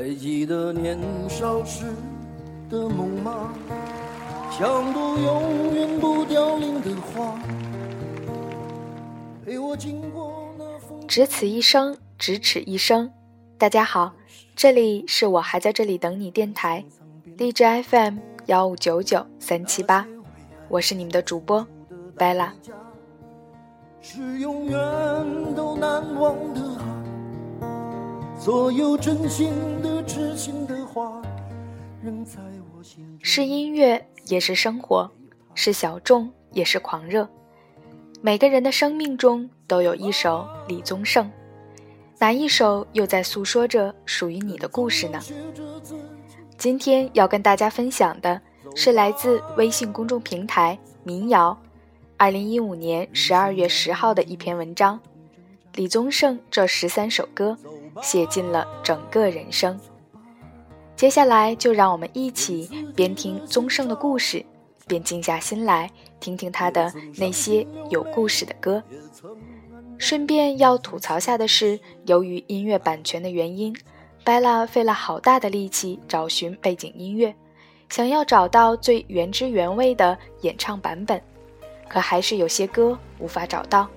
还记得年少时的梦吗？像朵永远不凋零的花，陪我经过那风。只此一生，咫尺一生。大家好，这里是我还在这里等你电台，励志 FM 幺五九九三七八，我是你们的主播 Bella。是永远都难忘的海，所有真心的、痴心的话，仍在我心。是音乐，也是生活；是小众，也是狂热。每个人的生命中都有一首李宗盛，哪一首又在诉说着属于你的故事呢？今天要跟大家分享的是来自微信公众平台民谣。二零一五年十二月十号的一篇文章，李宗盛这十三首歌写尽了整个人生。接下来就让我们一起边听宗盛的故事，边静下心来听听他的那些有故事的歌。顺便要吐槽下的是，由于音乐版权的原因，Bella 费了好大的力气找寻背景音乐，想要找到最原汁原味的演唱版本。可还是有些歌无法找到，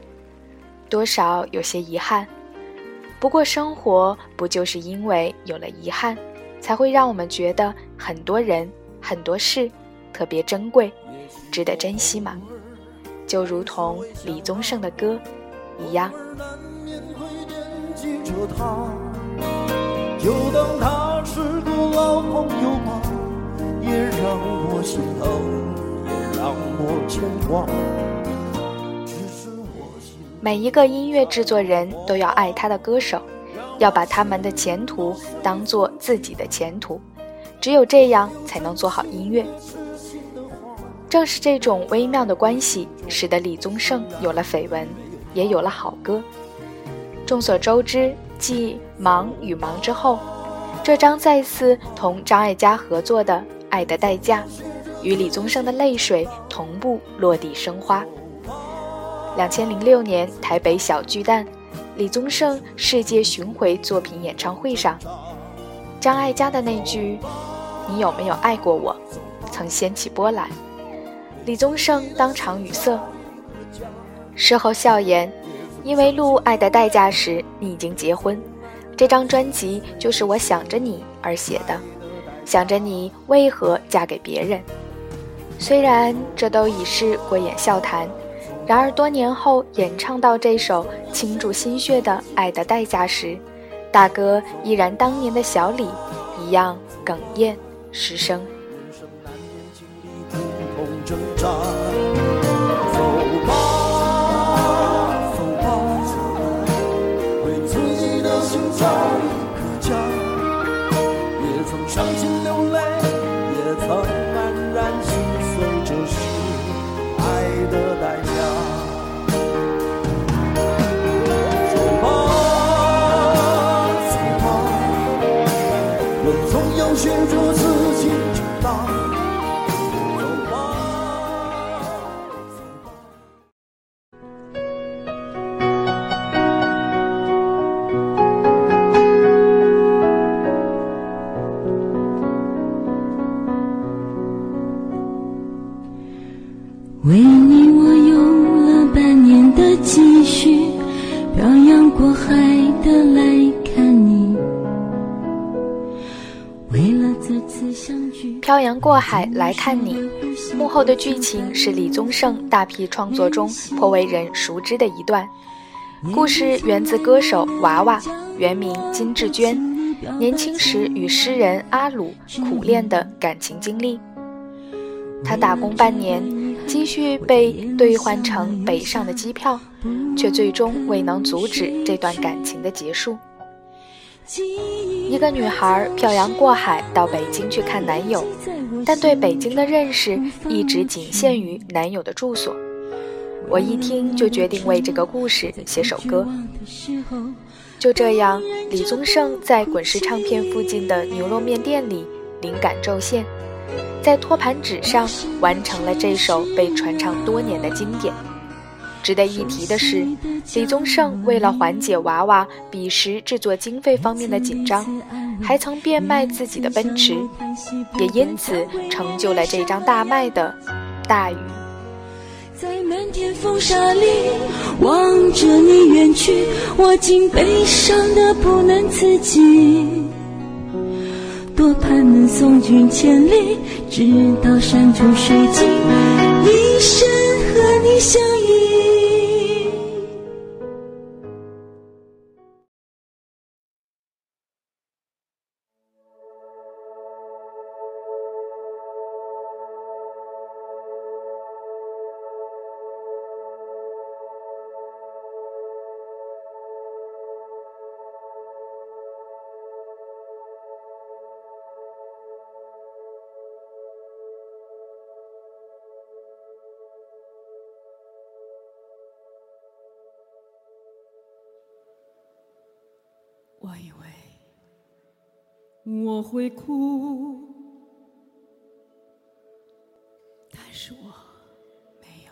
多少有些遗憾。不过生活不就是因为有了遗憾，才会让我们觉得很多人、很多事特别珍贵，值得珍惜吗？就如同李宗盛的歌一样。就当他是个老朋友吧，也让我心疼。每一个音乐制作人都要爱他的歌手，要把他们的前途当做自己的前途，只有这样才能做好音乐。正是这种微妙的关系，使得李宗盛有了绯闻，也有了好歌。众所周知，继《忙与忙》之后，这张再次同张艾嘉合作的《爱的代价》。与李宗盛的泪水同步落地生花。两千零六年台北小巨蛋，李宗盛世界巡回作品演唱会上，张艾嘉的那句“你有没有爱过我”曾掀起波澜，李宗盛当场语塞。事后笑言：“因为录《爱的代价》时你已经结婚，这张专辑就是我想着你而写的，想着你为何嫁给别人。”虽然这都已是过眼笑谈，然而多年后演唱到这首倾注心血的《爱的代价》时，大哥依然当年的小李一样哽咽失声。过海来看你。幕后的剧情是李宗盛大批创作中颇为人熟知的一段故事，源自歌手娃娃（原名金志娟）年轻时与诗人阿鲁苦恋的感情经历。他打工半年。积蓄被兑换成北上的机票，却最终未能阻止这段感情的结束。一个女孩漂洋过海到北京去看男友，但对北京的认识一直仅限于男友的住所。我一听就决定为这个故事写首歌。就这样，李宗盛在滚石唱片附近的牛肉面店里灵感骤现。在托盘纸上完成了这首被传唱多年的经典。值得一提的是，李宗盛为了缓解娃娃彼时制作经费方面的紧张，还曾变卖自己的奔驰，也因此成就了这张大卖的大雨。在漫天风沙里望着你远去，我竟悲伤的不能自己。多盼能送君千里，直到山穷水尽，一生和你相依。我以为我会哭，但是我没有，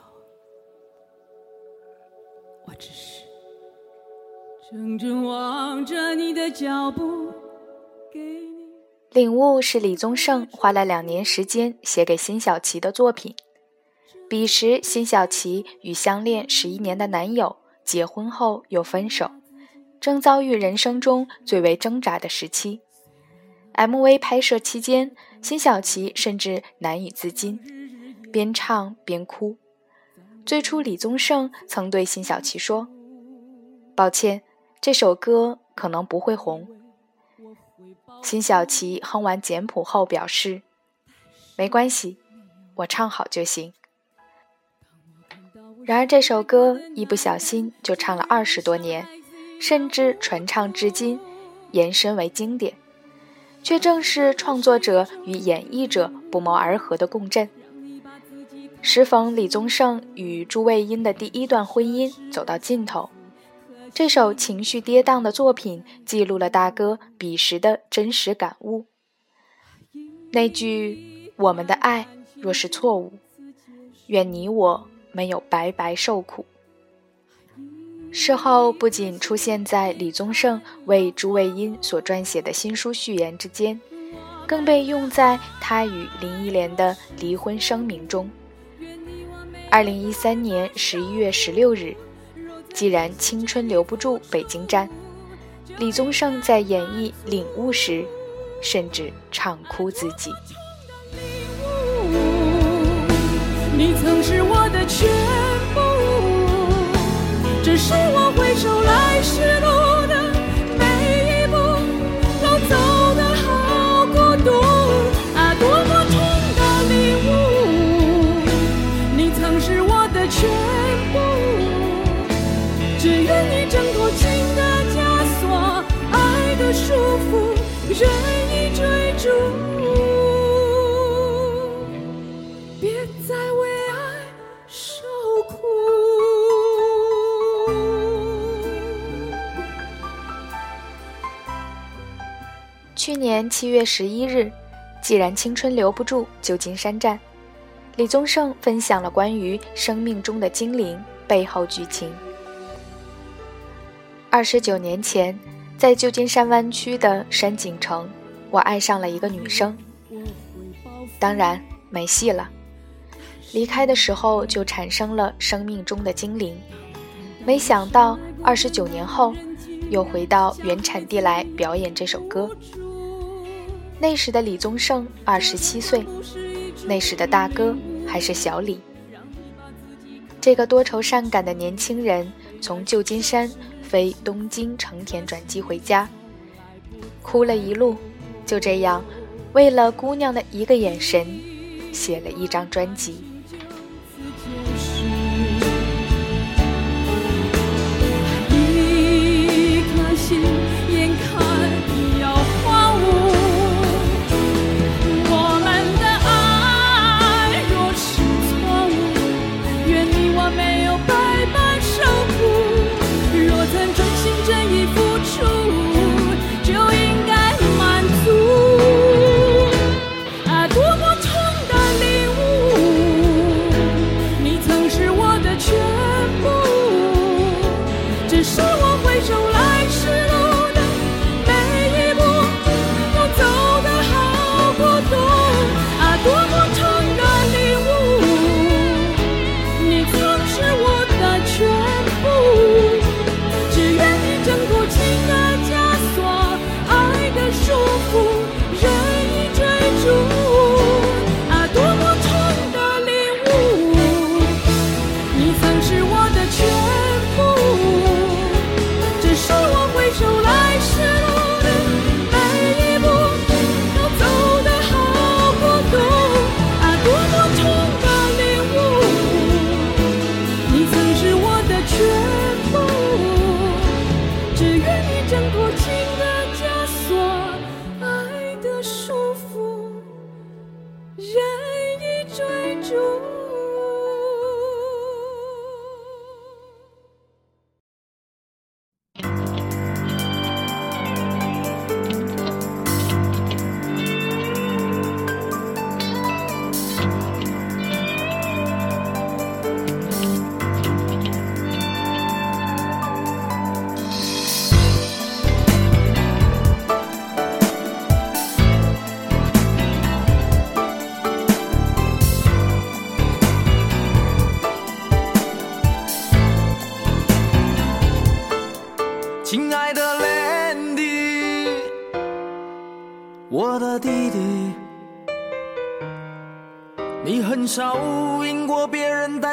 我只是怔怔望着你的脚步。给你。领悟是李宗盛花了两年时间写给辛晓琪的作品。彼时，辛晓琪与相恋十一年的男友结婚后又分手。正遭遇人生中最为挣扎的时期，MV 拍摄期间，辛晓琪甚至难以自禁，边唱边哭。最初，李宗盛曾对辛晓琪说：“抱歉，这首歌可能不会红。”辛晓琪哼完简谱后表示：“没关系，我唱好就行。”然而，这首歌一不小心就唱了二十多年。甚至传唱至今，延伸为经典，却正是创作者与演绎者不谋而合的共振。时逢李宗盛与朱卫茵的第一段婚姻走到尽头，这首情绪跌宕的作品记录了大哥彼时的真实感悟。那句“我们的爱若是错误，愿你我没有白白受苦。”事后不仅出现在李宗盛为朱卫茵所撰写的新书序言之间，更被用在他与林忆莲的离婚声明中。二零一三年十一月十六日，既然青春留不住北京站，李宗盛在演绎《领悟》时，甚至唱哭自己。你曾是我的全。是我回首来时路的每一步，都走得好孤独啊！多么痛的领悟，你曾是我的全部，只愿你挣脱情的枷锁，爱的束缚，任意追逐。年七月十一日，既然青春留不住旧金山站，李宗盛分享了关于生命中的精灵背后剧情。二十九年前，在旧金山湾区的山景城，我爱上了一个女生，当然没戏了。离开的时候就产生了生命中的精灵，没想到二十九年后，又回到原产地来表演这首歌。那时的李宗盛二十七岁，那时的大哥还是小李。这个多愁善感的年轻人从旧金山飞东京成田转机回家，哭了一路，就这样，为了姑娘的一个眼神，写了一张专辑。you so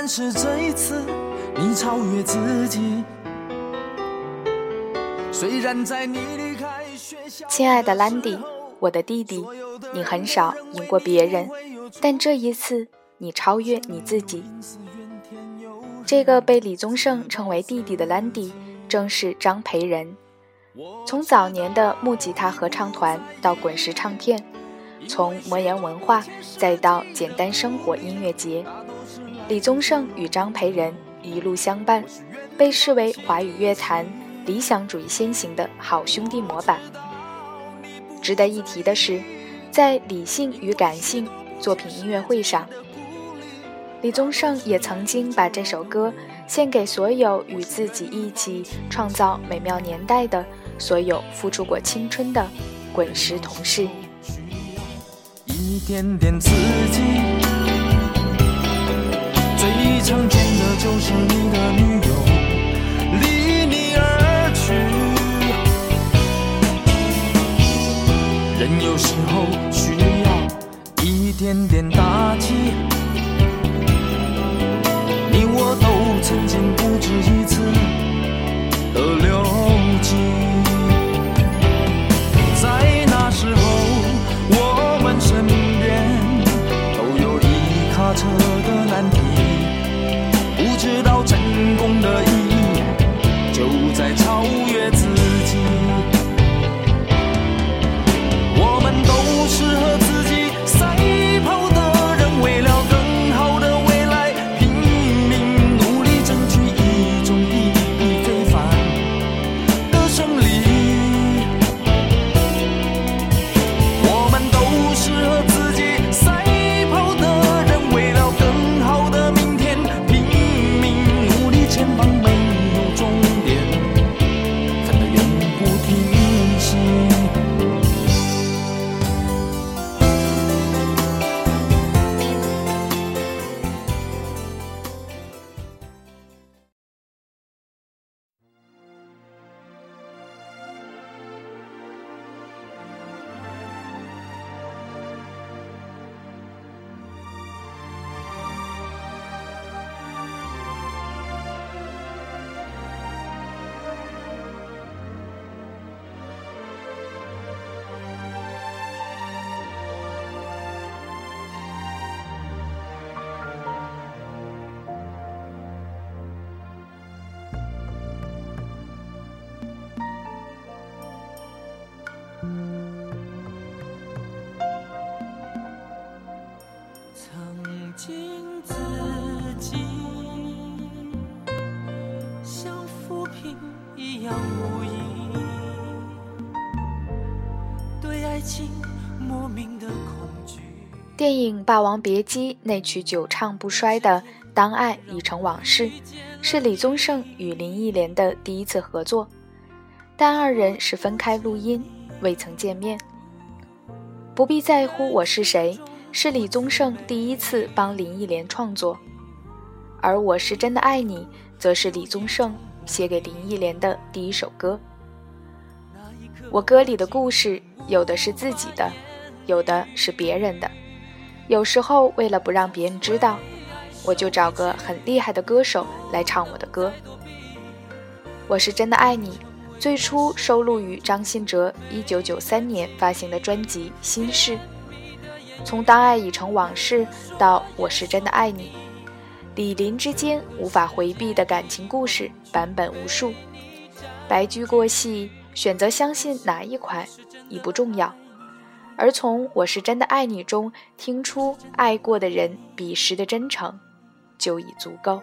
但是这一次你超越自己。虽然在你离开学校，亲爱的兰迪，我的弟弟，你很少赢过别人，但这一次你超越你自己。这个被李宗盛称为弟弟的兰迪。正是张培仁。从早年的木吉他合唱团到滚石唱片，从魔岩文化再到简单生活音乐节，李宗盛与张培仁一路相伴，被视为华语乐坛理想主义先行的好兄弟模板。值得一提的是，在理性与感性作品音乐会上，李宗盛也曾经把这首歌。献给所有与自己一起创造美妙年代的所有付出过青春的滚石同事。一点点刺激，最常见的就是你的女友离你而去。人有时候需要一点点打击。电影《霸王别姬》那曲久唱不衰的《当爱已成往事》，是李宗盛与林忆莲的第一次合作，但二人是分开录音，未曾见面。不必在乎我是谁，是李宗盛第一次帮林忆莲创作，而我是真的爱你，则是李宗盛写给林忆莲的第一首歌。我歌里的故事，有的是自己的，有的是别人的。有时候为了不让别人知道，我就找个很厉害的歌手来唱我的歌。我是真的爱你，最初收录于张信哲1993年发行的专辑《心事》。从当爱已成往事到我是真的爱你，李林之间无法回避的感情故事版本无数。白驹过隙，选择相信哪一款已不重要。而从“我是真的爱你”中听出爱过的人彼时的真诚，就已足够。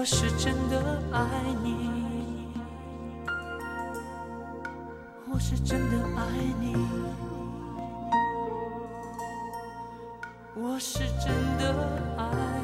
我是真的爱你。我是真的爱你，我是真的爱。